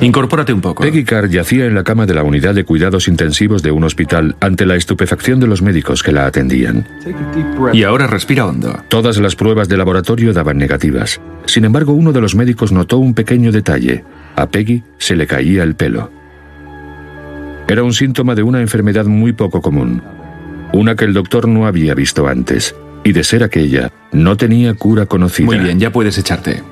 Incorpórate un poco. Peggy Carr yacía en la cama de la unidad de cuidados intensivos de un hospital ante la estupefacción de los médicos que la atendían. Y ahora respira hondo. Todas las pruebas de laboratorio daban negativas. Sin embargo, uno de los médicos notó un pequeño detalle. A Peggy se le caía el pelo. Era un síntoma de una enfermedad muy poco común, una que el doctor no había visto antes, y de ser aquella, no tenía cura conocida. Muy bien, ya puedes echarte.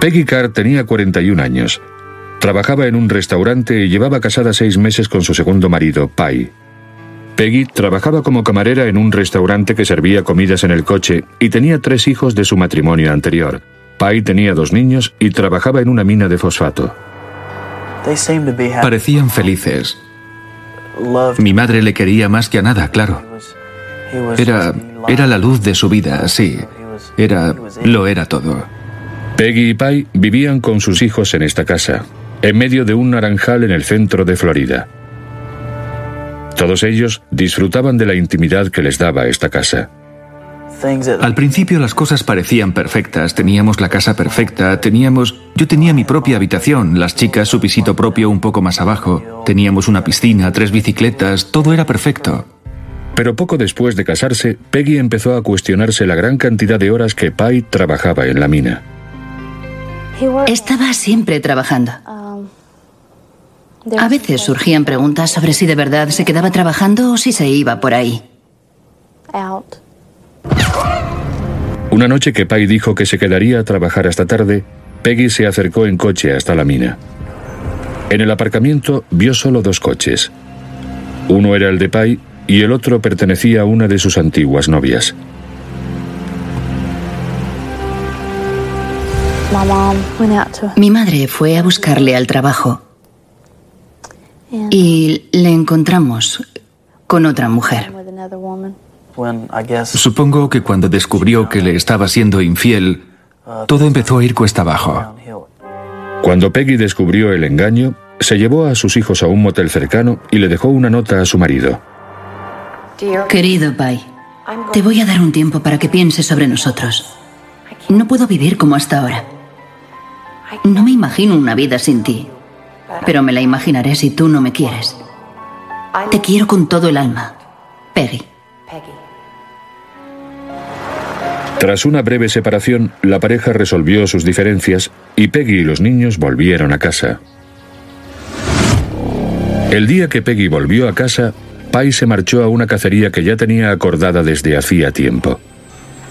Peggy Carr tenía 41 años. Trabajaba en un restaurante y llevaba casada seis meses con su segundo marido, Pai. Peggy trabajaba como camarera en un restaurante que servía comidas en el coche y tenía tres hijos de su matrimonio anterior. Pai tenía dos niños y trabajaba en una mina de fosfato. Parecían felices. Mi madre le quería más que a nada, claro. Era, era la luz de su vida, sí. Era, lo era todo. Peggy y Pai vivían con sus hijos en esta casa, en medio de un naranjal en el centro de Florida. Todos ellos disfrutaban de la intimidad que les daba esta casa. Al principio las cosas parecían perfectas, teníamos la casa perfecta, teníamos... Yo tenía mi propia habitación, las chicas su pisito propio un poco más abajo, teníamos una piscina, tres bicicletas, todo era perfecto. Pero poco después de casarse, Peggy empezó a cuestionarse la gran cantidad de horas que Pai trabajaba en la mina. Estaba siempre trabajando. A veces surgían preguntas sobre si de verdad se quedaba trabajando o si se iba por ahí. Una noche que Pai dijo que se quedaría a trabajar hasta tarde, Peggy se acercó en coche hasta la mina. En el aparcamiento vio solo dos coches. Uno era el de Pai y el otro pertenecía a una de sus antiguas novias. Mi madre fue a buscarle al trabajo y le encontramos con otra mujer. Supongo que cuando descubrió que le estaba siendo infiel, todo empezó a ir cuesta abajo. Cuando Peggy descubrió el engaño, se llevó a sus hijos a un motel cercano y le dejó una nota a su marido. Querido Pai, te voy a dar un tiempo para que pienses sobre nosotros. No puedo vivir como hasta ahora. No me imagino una vida sin ti, pero me la imaginaré si tú no me quieres. Te quiero con todo el alma, Peggy. Tras una breve separación, la pareja resolvió sus diferencias y Peggy y los niños volvieron a casa. El día que Peggy volvió a casa, Pai se marchó a una cacería que ya tenía acordada desde hacía tiempo.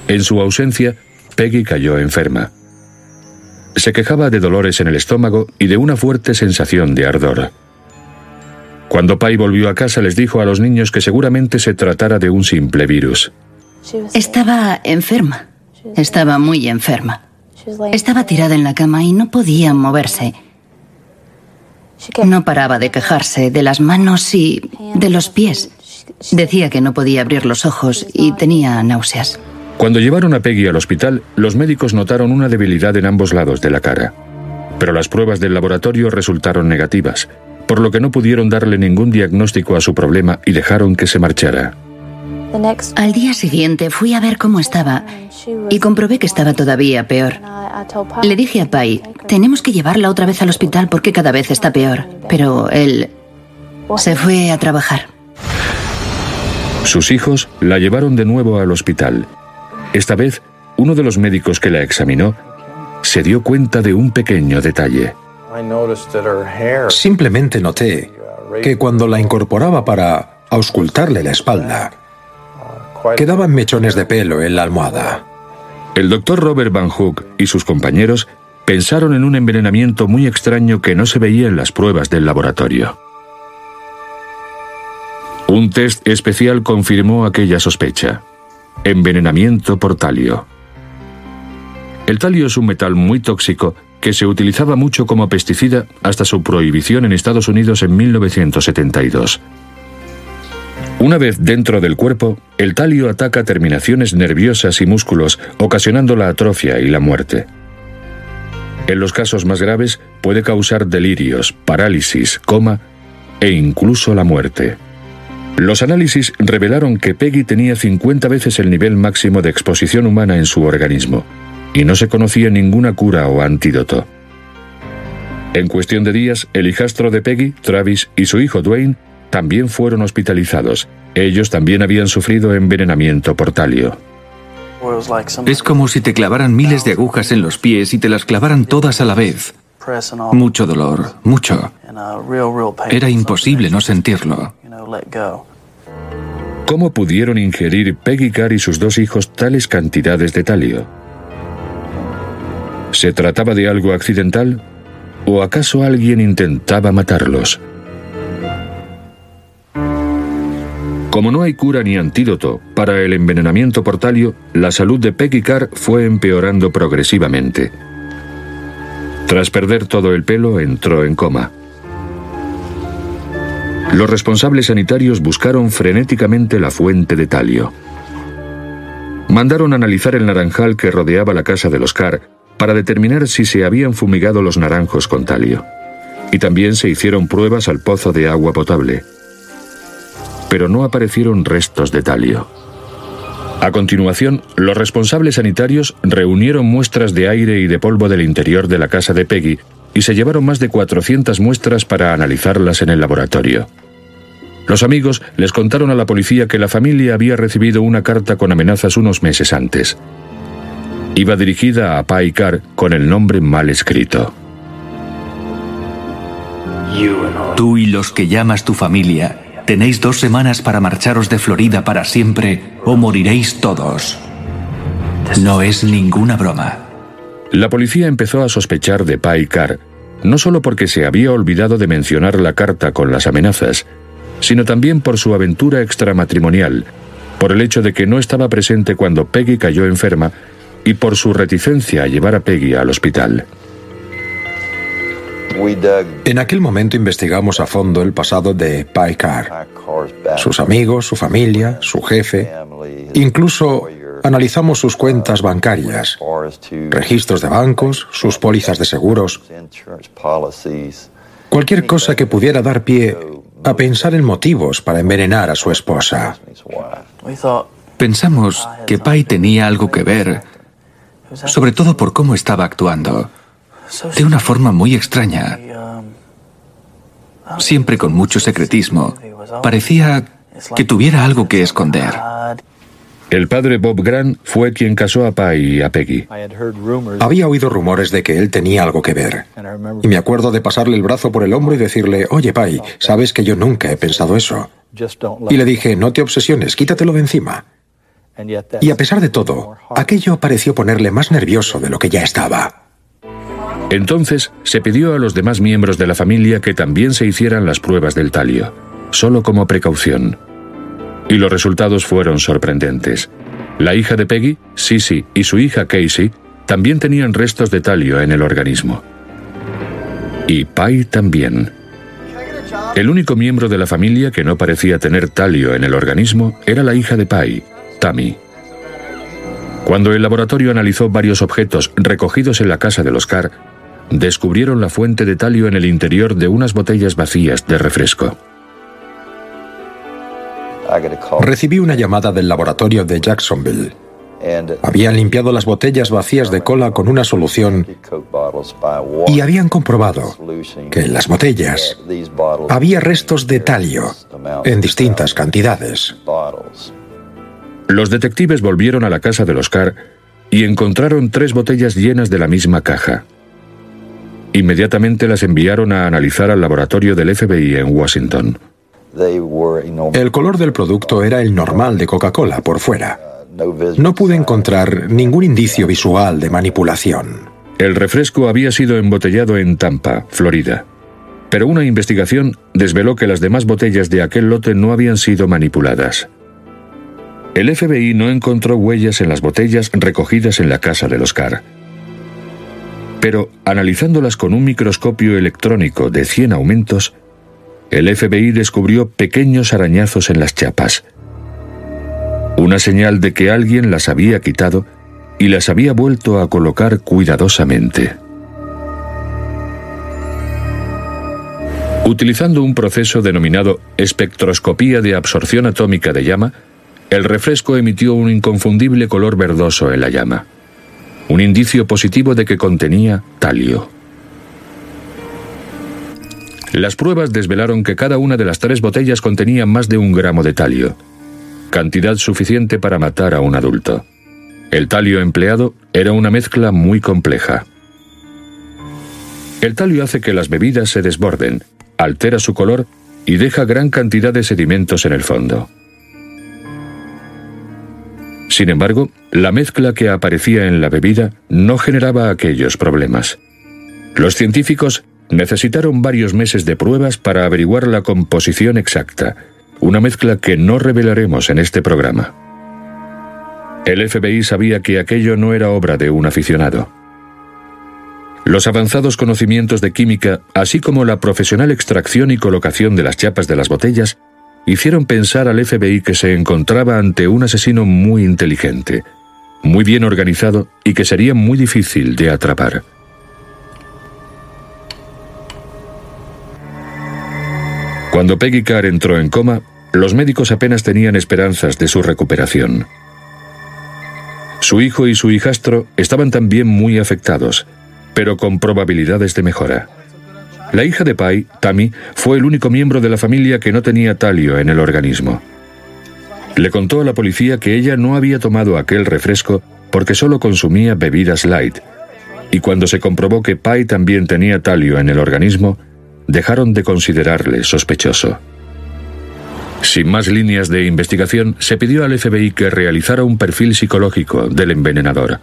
En su ausencia, Peggy cayó enferma. Se quejaba de dolores en el estómago y de una fuerte sensación de ardor. Cuando Pai volvió a casa les dijo a los niños que seguramente se tratara de un simple virus. Estaba enferma. Estaba muy enferma. Estaba tirada en la cama y no podía moverse. No paraba de quejarse de las manos y de los pies. Decía que no podía abrir los ojos y tenía náuseas. Cuando llevaron a Peggy al hospital, los médicos notaron una debilidad en ambos lados de la cara. Pero las pruebas del laboratorio resultaron negativas, por lo que no pudieron darle ningún diagnóstico a su problema y dejaron que se marchara. Al día siguiente fui a ver cómo estaba y comprobé que estaba todavía peor. Le dije a Pai, tenemos que llevarla otra vez al hospital porque cada vez está peor. Pero él se fue a trabajar. Sus hijos la llevaron de nuevo al hospital esta vez, uno de los médicos que la examinó se dio cuenta de un pequeño detalle. Simplemente noté que cuando la incorporaba para auscultarle la espalda, quedaban mechones de pelo en la almohada. El doctor Robert Van Hook y sus compañeros pensaron en un envenenamiento muy extraño que no se veía en las pruebas del laboratorio. Un test especial confirmó aquella sospecha. Envenenamiento por talio. El talio es un metal muy tóxico que se utilizaba mucho como pesticida hasta su prohibición en Estados Unidos en 1972. Una vez dentro del cuerpo, el talio ataca terminaciones nerviosas y músculos, ocasionando la atrofia y la muerte. En los casos más graves puede causar delirios, parálisis, coma e incluso la muerte. Los análisis revelaron que Peggy tenía 50 veces el nivel máximo de exposición humana en su organismo, y no se conocía ninguna cura o antídoto. En cuestión de días, el hijastro de Peggy, Travis y su hijo Dwayne también fueron hospitalizados. Ellos también habían sufrido envenenamiento por talio. Es como si te clavaran miles de agujas en los pies y te las clavaran todas a la vez. Mucho dolor, mucho. Era imposible no sentirlo. ¿Cómo pudieron ingerir Peggy Carr y sus dos hijos tales cantidades de talio? ¿Se trataba de algo accidental? ¿O acaso alguien intentaba matarlos? Como no hay cura ni antídoto para el envenenamiento por talio, la salud de Peggy Carr fue empeorando progresivamente. Tras perder todo el pelo, entró en coma. Los responsables sanitarios buscaron frenéticamente la fuente de talio. Mandaron analizar el naranjal que rodeaba la casa de los Carr para determinar si se habían fumigado los naranjos con talio. Y también se hicieron pruebas al pozo de agua potable. Pero no aparecieron restos de talio. A continuación, los responsables sanitarios reunieron muestras de aire y de polvo del interior de la casa de Peggy y se llevaron más de 400 muestras para analizarlas en el laboratorio. Los amigos les contaron a la policía que la familia había recibido una carta con amenazas unos meses antes. Iba dirigida a Pai Car con el nombre mal escrito. Tú y los que llamas tu familia Tenéis dos semanas para marcharos de Florida para siempre o moriréis todos. No es ninguna broma. La policía empezó a sospechar de Pai no solo porque se había olvidado de mencionar la carta con las amenazas, sino también por su aventura extramatrimonial, por el hecho de que no estaba presente cuando Peggy cayó enferma y por su reticencia a llevar a Peggy al hospital. En aquel momento investigamos a fondo el pasado de Carr, sus amigos, su familia, su jefe. Incluso analizamos sus cuentas bancarias, registros de bancos, sus pólizas de seguros, cualquier cosa que pudiera dar pie a pensar en motivos para envenenar a su esposa. Pensamos que Pai tenía algo que ver, sobre todo por cómo estaba actuando de una forma muy extraña, siempre con mucho secretismo. Parecía que tuviera algo que esconder. El padre Bob Grant fue quien casó a Pai y a Peggy. Había oído rumores de que él tenía algo que ver. Y me acuerdo de pasarle el brazo por el hombro y decirle, oye Pai, sabes que yo nunca he pensado eso. Y le dije, no te obsesiones, quítatelo de encima. Y a pesar de todo, aquello pareció ponerle más nervioso de lo que ya estaba. Entonces se pidió a los demás miembros de la familia que también se hicieran las pruebas del talio, solo como precaución. Y los resultados fueron sorprendentes. La hija de Peggy, Sissy, y su hija Casey también tenían restos de talio en el organismo. Y Pai también. El único miembro de la familia que no parecía tener talio en el organismo era la hija de Pai, Tammy. Cuando el laboratorio analizó varios objetos recogidos en la casa de los Carr, descubrieron la fuente de talio en el interior de unas botellas vacías de refresco. Recibí una llamada del laboratorio de Jacksonville. Habían limpiado las botellas vacías de cola con una solución y habían comprobado que en las botellas había restos de talio en distintas cantidades. Los detectives volvieron a la casa de los Carr y encontraron tres botellas llenas de la misma caja. Inmediatamente las enviaron a analizar al laboratorio del FBI en Washington. El color del producto era el normal de Coca-Cola por fuera. No pude encontrar ningún indicio visual de manipulación. El refresco había sido embotellado en Tampa, Florida. Pero una investigación desveló que las demás botellas de aquel lote no habían sido manipuladas. El FBI no encontró huellas en las botellas recogidas en la casa de los Carr pero analizándolas con un microscopio electrónico de 100 aumentos, el FBI descubrió pequeños arañazos en las chapas. Una señal de que alguien las había quitado y las había vuelto a colocar cuidadosamente. Utilizando un proceso denominado espectroscopía de absorción atómica de llama, el refresco emitió un inconfundible color verdoso en la llama. un indicio positivo de que contenía talio. Las pruebas desvelaron que cada una de las tres botellas contenía más de un gramo de talio, cantidad suficiente para matar a un adulto. El talio empleado era una mezcla muy compleja. El talio hace que las bebidas se desborden, altera su color y deja gran cantidad de sedimentos en el fondo. Sin embargo, la mezcla que aparecía en la bebida no generaba aquellos problemas. Los científicos necesitaron varios meses de pruebas para averiguar la composición exacta, una mezcla que no revelaremos en este programa. El FBI sabía que aquello no era obra de un aficionado. Los avanzados conocimientos de química, así como la profesional extracción y colocación de las chapas de las botellas, hicieron pensar al FBI que se encontraba ante un asesino muy inteligente, muy bien organizado y que sería muy difícil de atrapar. Cuando Peggy Carr entró en coma, los médicos apenas tenían esperanzas de su recuperación. Su hijo y su hijastro estaban también muy afectados, pero con probabilidades de mejora. La hija de Pai, Tammy, fue el único miembro de la familia que no tenía talio en el organismo. Le contó a la policía que ella no había tomado aquel refresco porque solo consumía bebidas light, y cuando se comprobó que Pai también tenía talio en el organismo, dejaron de considerarle sospechoso. Sin más líneas de investigación, se pidió al FBI que realizara un perfil psicológico del envenenador.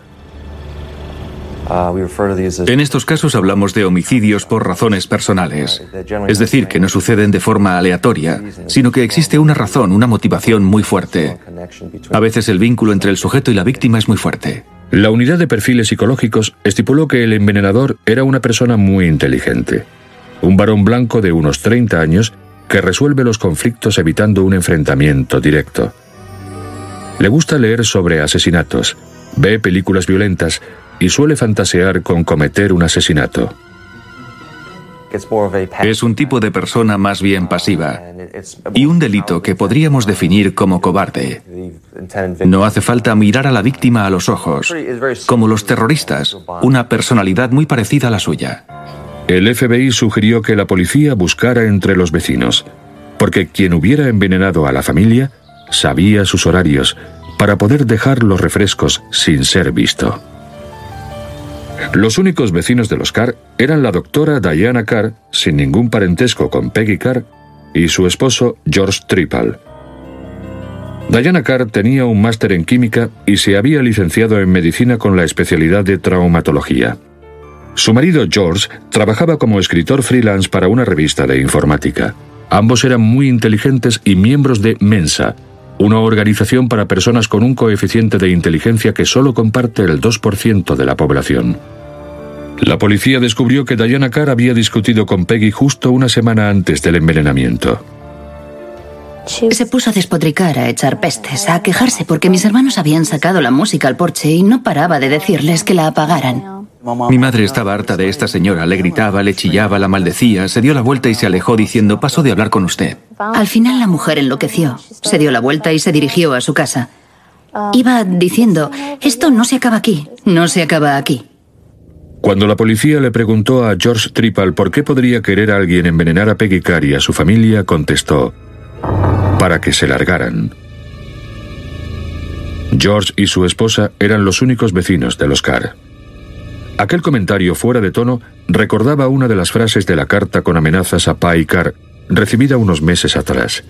En estos casos hablamos de homicidios por razones personales, es decir, que no suceden de forma aleatoria, sino que existe una razón, una motivación muy fuerte. A veces el vínculo entre el sujeto y la víctima es muy fuerte. La unidad de perfiles psicológicos estipuló que el envenenador era una persona muy inteligente un varón blanco de unos 30 años que resuelve los conflictos evitando un enfrentamiento directo. Le gusta leer sobre asesinatos, ve películas violentas y suele fantasear con cometer un asesinato. Es un tipo de persona más bien pasiva y un delito que podríamos definir como cobarde. No hace falta mirar a la víctima a los ojos, como los terroristas, una personalidad muy parecida a la suya. El FBI sugirió que la policía buscara entre los vecinos, porque quien hubiera envenenado a la familia sabía sus horarios para poder dejar los refrescos sin ser visto. Los únicos vecinos de los Carr eran la doctora Diana Carr, sin ningún parentesco con Peggy Carr, y su esposo George Trippal. Diana Carr tenía un máster en química y se había licenciado en medicina con la especialidad de traumatología. Su marido George trabajaba como escritor freelance para una revista de informática. Ambos eran muy inteligentes y miembros de Mensa, una organización para personas con un coeficiente de inteligencia que solo comparte el 2% de la población. La policía descubrió que Diana Carr había discutido con Peggy justo una semana antes del envenenamiento. Se puso a despotricar, a echar pestes, a quejarse porque mis hermanos habían sacado la música al porche y no paraba de decirles que la apagaran. Mi madre estaba harta de esta señora, le gritaba, le chillaba, la maldecía, se dio la vuelta y se alejó diciendo, paso de hablar con usted. Al final la mujer enloqueció, se dio la vuelta y se dirigió a su casa. Iba diciendo, esto no se acaba aquí, no se acaba aquí. Cuando la policía le preguntó a George Trippal por qué podría querer a alguien envenenar a Peggy Carr y a su familia, contestó, para que se largaran. George y su esposa eran los únicos vecinos de los Carr. Aquel comentario fuera de tono recordaba una de las frases de la carta con amenazas a Pai Carr, recibida unos meses atrás.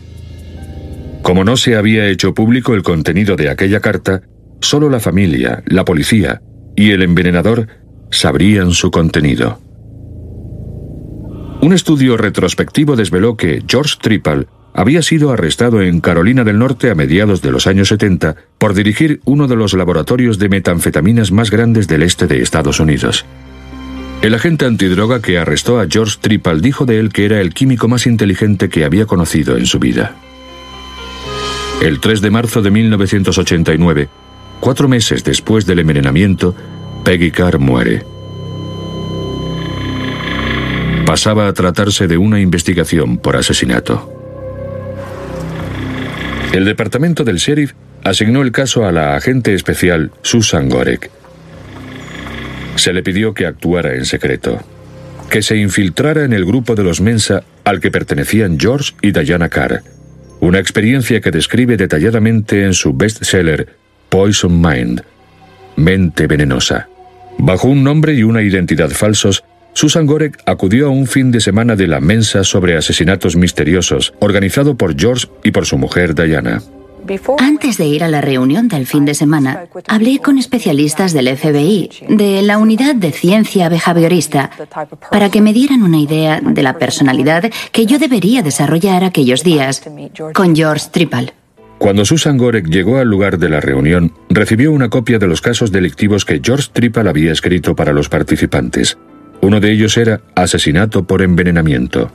Como no se había hecho público el contenido de aquella carta, solo la familia, la policía y el envenenador sabrían su contenido. Un estudio retrospectivo desveló que George Trippal había sido arrestado en Carolina del Norte a mediados de los años 70 por dirigir uno de los laboratorios de metanfetaminas más grandes del este de Estados Unidos. El agente antidroga que arrestó a George Trippal dijo de él que era el químico más inteligente que había conocido en su vida. El 3 de marzo de 1989, cuatro meses después del envenenamiento, Peggy Carr muere. Pasaba a tratarse de una investigación por asesinato. El departamento del sheriff asignó el caso a la agente especial Susan Gorek. Se le pidió que actuara en secreto, que se infiltrara en el grupo de los Mensa al que pertenecían George y Diana Carr, una experiencia que describe detalladamente en su bestseller Poison Mind, Mente Venenosa. Bajo un nombre y una identidad falsos, Susan Gorek acudió a un fin de semana de la Mensa sobre asesinatos misteriosos, organizado por George y por su mujer Diana. Antes de ir a la reunión del fin de semana, hablé con especialistas del FBI, de la unidad de ciencia behaviorista, para que me dieran una idea de la personalidad que yo debería desarrollar aquellos días con George Trippel. Cuando Susan Gorek llegó al lugar de la reunión, recibió una copia de los casos delictivos que George Trippel había escrito para los participantes. Uno de ellos era asesinato por envenenamiento.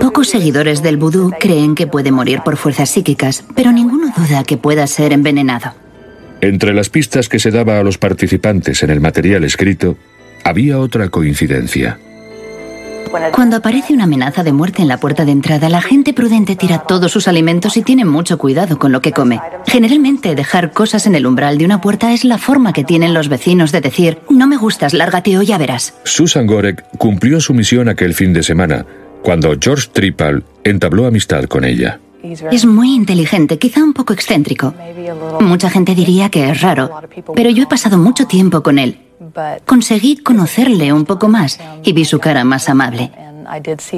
Pocos seguidores del vudú creen que puede morir por fuerzas psíquicas, pero ninguno duda que pueda ser envenenado. Entre las pistas que se daba a los participantes en el material escrito, había otra coincidencia. Cuando aparece una amenaza de muerte en la puerta de entrada, la gente prudente tira todos sus alimentos y tiene mucho cuidado con lo que come. Generalmente, dejar cosas en el umbral de una puerta es la forma que tienen los vecinos de decir, no me gustas, lárgate o ya verás. Susan Gorek cumplió su misión aquel fin de semana, cuando George Trippel entabló amistad con ella. Es muy inteligente, quizá un poco excéntrico. Mucha gente diría que es raro, pero yo he pasado mucho tiempo con él. Conseguí conocerle un poco más y vi su cara más amable.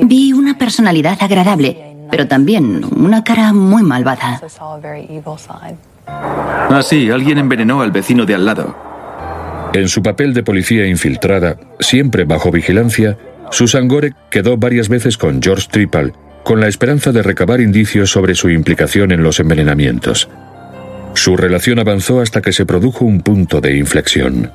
Vi una personalidad agradable, pero también una cara muy malvada. Ah, sí, alguien envenenó al vecino de al lado. En su papel de policía infiltrada, siempre bajo vigilancia, Susan Gorek quedó varias veces con George Trippel, con la esperanza de recabar indicios sobre su implicación en los envenenamientos. Su relación avanzó hasta que se produjo un punto de inflexión.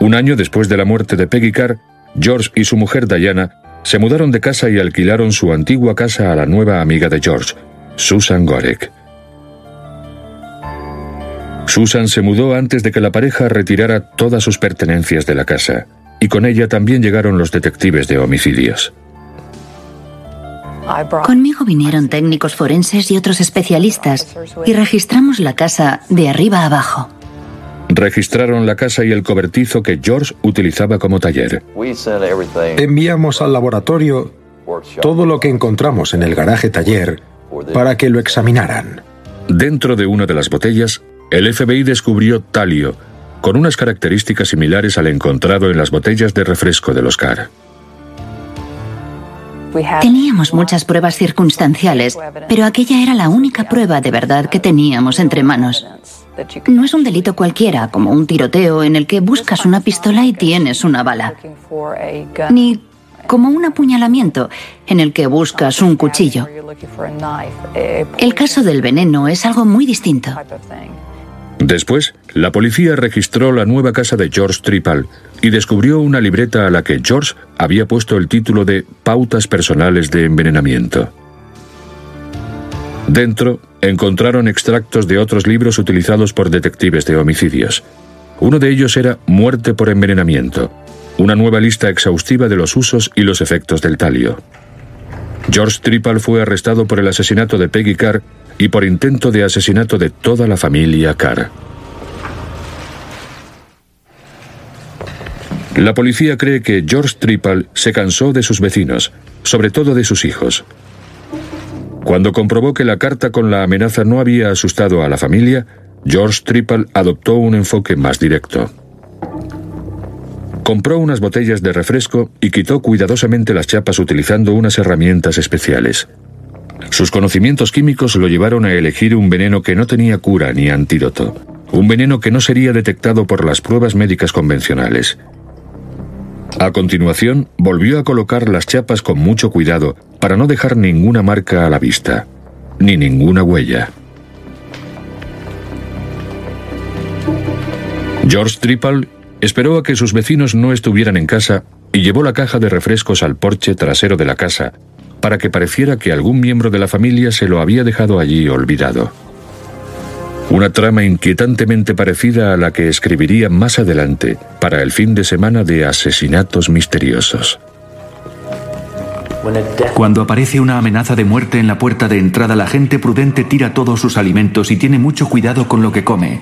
Un año después de la muerte de Peggy Carr, George y su mujer Diana se mudaron de casa y alquilaron su antigua casa a la nueva amiga de George, Susan Gorek. Susan se mudó antes de que la pareja retirara todas sus pertenencias de la casa y con ella también llegaron los detectives de homicidios. Conmigo vinieron técnicos forenses y otros especialistas y registramos la casa de arriba abajo. Registraron la casa y el cobertizo que George utilizaba como taller. Enviamos al laboratorio todo lo que encontramos en el garaje taller para que lo examinaran. Dentro de una de las botellas, el FBI descubrió talio, con unas características similares al encontrado en las botellas de refresco del Oscar. Teníamos muchas pruebas circunstanciales, pero aquella era la única prueba de verdad que teníamos entre manos. No es un delito cualquiera, como un tiroteo en el que buscas una pistola y tienes una bala. Ni como un apuñalamiento en el que buscas un cuchillo. El caso del veneno es algo muy distinto. Después, la policía registró la nueva casa de George Trippel y descubrió una libreta a la que George había puesto el título de Pautas personales de envenenamiento. Dentro encontraron extractos de otros libros utilizados por detectives de homicidios. Uno de ellos era Muerte por envenenamiento, una nueva lista exhaustiva de los usos y los efectos del talio. George Trippel fue arrestado por el asesinato de Peggy Carr y por intento de asesinato de toda la familia Carr. La policía cree que George Trippel se cansó de sus vecinos, sobre todo de sus hijos. Cuando comprobó que la carta con la amenaza no había asustado a la familia, George Trippel adoptó un enfoque más directo. Compró unas botellas de refresco y quitó cuidadosamente las chapas utilizando unas herramientas especiales. Sus conocimientos químicos lo llevaron a elegir un veneno que no tenía cura ni antídoto, un veneno que no sería detectado por las pruebas médicas convencionales. A continuación, volvió a colocar las chapas con mucho cuidado para no dejar ninguna marca a la vista, ni ninguna huella. George Trippel esperó a que sus vecinos no estuvieran en casa y llevó la caja de refrescos al porche trasero de la casa, para que pareciera que algún miembro de la familia se lo había dejado allí olvidado. Una trama inquietantemente parecida a la que escribiría más adelante para el fin de semana de asesinatos misteriosos. Cuando aparece una amenaza de muerte en la puerta de entrada, la gente prudente tira todos sus alimentos y tiene mucho cuidado con lo que come.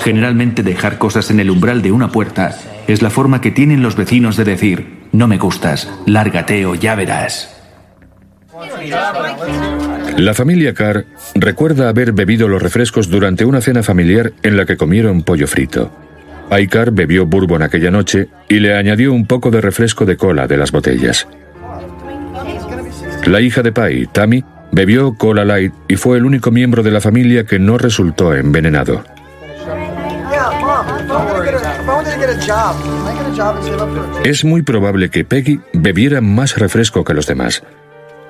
Generalmente dejar cosas en el umbral de una puerta es la forma que tienen los vecinos de decir, no me gustas, lárgate o ya verás. La familia Carr recuerda haber bebido los refrescos durante una cena familiar en la que comieron pollo frito. Aikar bebió bourbon aquella noche y le añadió un poco de refresco de cola de las botellas. La hija de Pai, Tammy, bebió cola light y fue el único miembro de la familia que no resultó envenenado. Es muy probable que Peggy bebiera más refresco que los demás,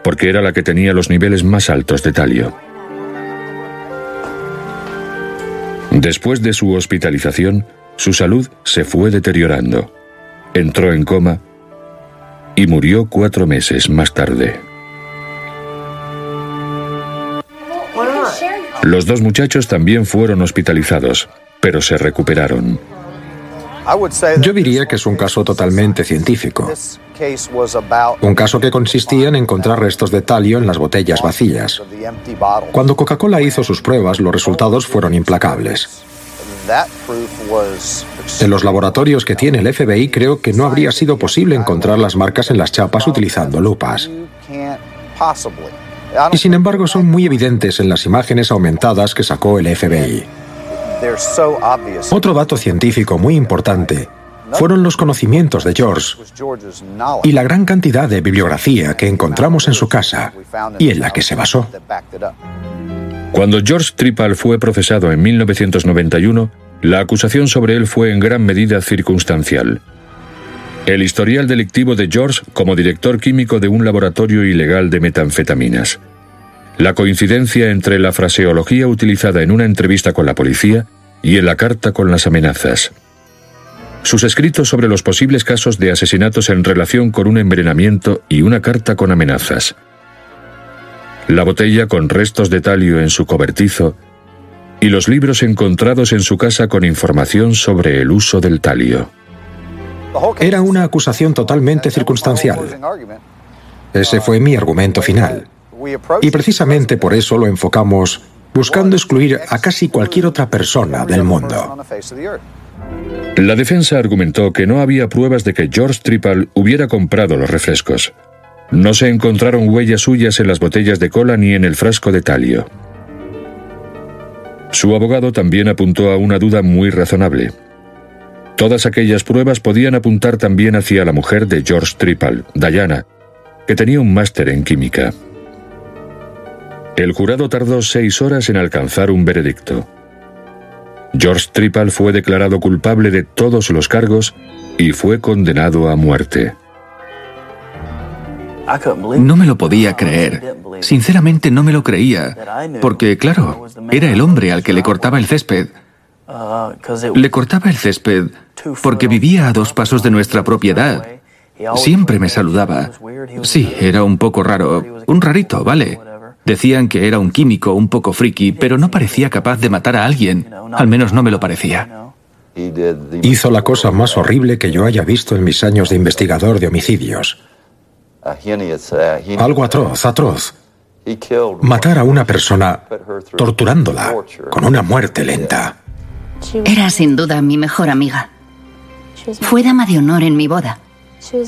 porque era la que tenía los niveles más altos de talio. Después de su hospitalización, su salud se fue deteriorando. Entró en coma y murió cuatro meses más tarde. Los dos muchachos también fueron hospitalizados, pero se recuperaron. Yo diría que es un caso totalmente científico. Un caso que consistía en encontrar restos de talio en las botellas vacías. Cuando Coca-Cola hizo sus pruebas, los resultados fueron implacables. En los laboratorios que tiene el FBI creo que no habría sido posible encontrar las marcas en las chapas utilizando lupas. Y sin embargo son muy evidentes en las imágenes aumentadas que sacó el FBI. Otro dato científico muy importante fueron los conocimientos de George y la gran cantidad de bibliografía que encontramos en su casa y en la que se basó. Cuando George Trippal fue procesado en 1991, la acusación sobre él fue en gran medida circunstancial. El historial delictivo de George como director químico de un laboratorio ilegal de metanfetaminas la coincidencia entre la fraseología utilizada en una entrevista con la policía y en la carta con las amenazas. Sus escritos sobre los posibles casos de asesinatos en relación con un envenenamiento y una carta con amenazas. La botella con restos de talio en su cobertizo y los libros encontrados en su casa con información sobre el uso del talio. Era una acusación totalmente circunstancial. Ese fue mi argumento final. Y precisamente por eso lo enfocamos buscando excluir a casi cualquier otra persona del mundo. La defensa argumentó que no había pruebas de que George Trippal hubiera comprado los refrescos. No se encontraron huellas suyas en las botellas de cola ni en el frasco de talio. Su abogado también apuntó a una duda muy razonable. Todas aquellas pruebas podían apuntar también hacia la mujer de George Trippal, Diana, que tenía un máster en química. El jurado tardó seis horas en alcanzar un veredicto. George Trippal fue declarado culpable de todos los cargos y fue condenado a muerte. No me lo podía creer. Sinceramente no me lo creía. Porque, claro, era el hombre al que le cortaba el césped. Le cortaba el césped porque vivía a dos pasos de nuestra propiedad. Siempre me saludaba. Sí, era un poco raro. Un rarito, ¿vale? Decían que era un químico un poco friki, pero no parecía capaz de matar a alguien. Al menos no me lo parecía. Hizo la cosa más horrible que yo haya visto en mis años de investigador de homicidios. Algo atroz, atroz. Matar a una persona torturándola con una muerte lenta. Era sin duda mi mejor amiga. Fue dama de honor en mi boda.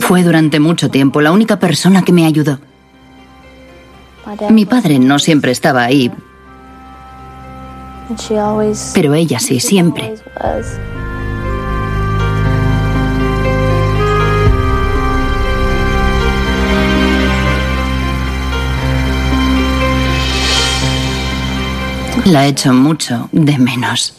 Fue durante mucho tiempo la única persona que me ayudó. Mi padre no siempre estaba ahí, pero ella sí, siempre. La he hecho mucho de menos.